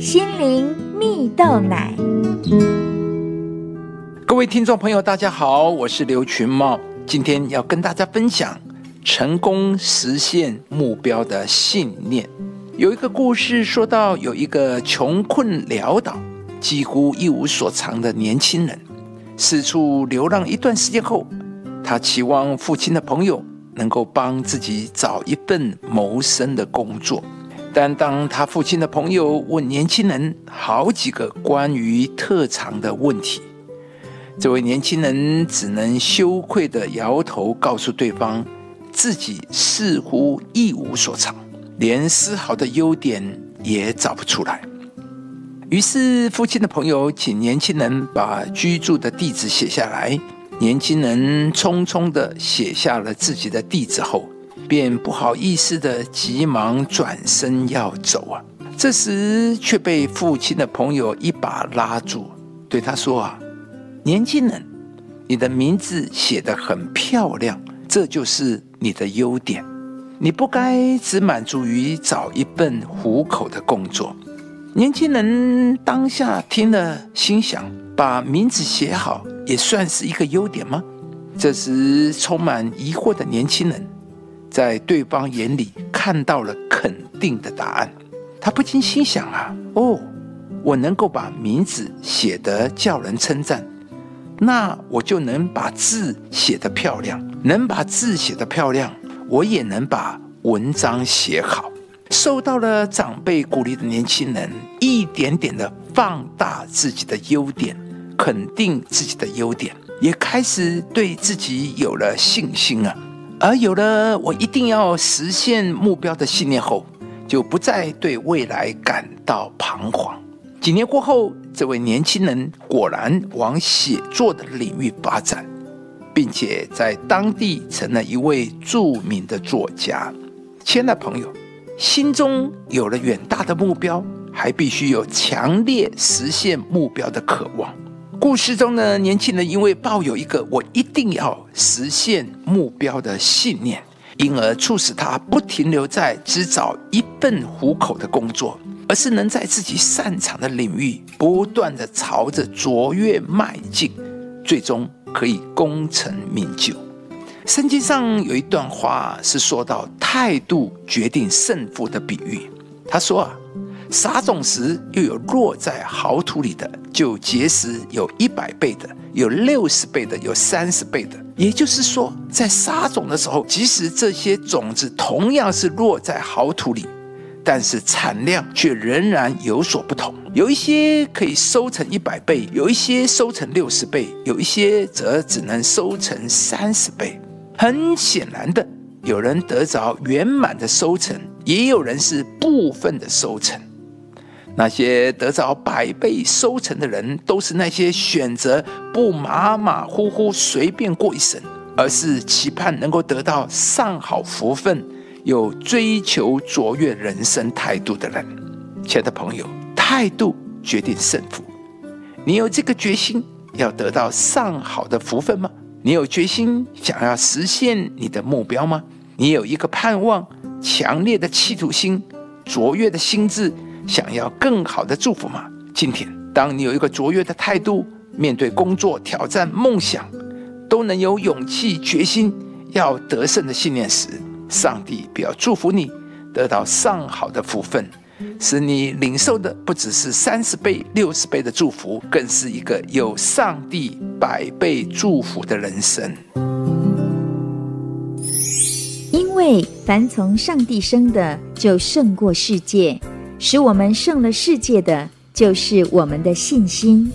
心灵蜜豆奶。各位听众朋友，大家好，我是刘群茂，今天要跟大家分享成功实现目标的信念。有一个故事说到，有一个穷困潦倒、几乎一无所长的年轻人，四处流浪一段时间后，他期望父亲的朋友能够帮自己找一份谋生的工作。但当他父亲的朋友问年轻人好几个关于特长的问题，这位年轻人只能羞愧地摇头，告诉对方自己似乎一无所长，连丝毫的优点也找不出来。于是，父亲的朋友请年轻人把居住的地址写下来。年轻人匆匆地写下了自己的地址后，便不好意思的急忙转身要走啊！这时却被父亲的朋友一把拉住，对他说：“啊，年轻人，你的名字写得很漂亮，这就是你的优点。你不该只满足于找一份糊口的工作。”年轻人当下听了，心想：“把名字写好也算是一个优点吗？”这时，充满疑惑的年轻人。在对方眼里看到了肯定的答案，他不禁心想啊，哦，我能够把名字写得叫人称赞，那我就能把字写得漂亮，能把字写得漂亮，我也能把文章写好。受到了长辈鼓励的年轻人，一点点的放大自己的优点，肯定自己的优点，也开始对自己有了信心啊。而有了我一定要实现目标的信念后，就不再对未来感到彷徨。几年过后，这位年轻人果然往写作的领域发展，并且在当地成了一位著名的作家。亲爱的朋友，心中有了远大的目标，还必须有强烈实现目标的渴望。故事中的年轻人因为抱有一个“我一定要实现目标”的信念，因而促使他不停留在只找一份糊口的工作，而是能在自己擅长的领域不断地朝着卓越迈进，最终可以功成名就。圣经上有一段话是说到态度决定胜负的比喻，他说啊。撒种时，又有落在好土里的，就结实有一百倍的，有六十倍的，有三十倍的。也就是说，在撒种的时候，即使这些种子同样是落在好土里，但是产量却仍然有所不同。有一些可以收成一百倍，有一些收成六十倍，有一些则只能收成三十倍。很显然的，有人得着圆满的收成，也有人是部分的收成。那些得着百倍收成的人，都是那些选择不马马虎虎随便过一生，而是期盼能够得到上好福分、有追求卓越人生态度的人。亲爱的朋友，态度决定胜负。你有这个决心要得到上好的福分吗？你有决心想要实现你的目标吗？你有一个盼望、强烈的企图心、卓越的心智。想要更好的祝福吗？今天，当你有一个卓越的态度，面对工作、挑战、梦想，都能有勇气、决心要得胜的信念时，上帝必要祝福你，得到上好的福分，使你领受的不只是三十倍、六十倍的祝福，更是一个有上帝百倍祝福的人生。因为凡从上帝生的，就胜过世界。使我们胜了世界的，就是我们的信心。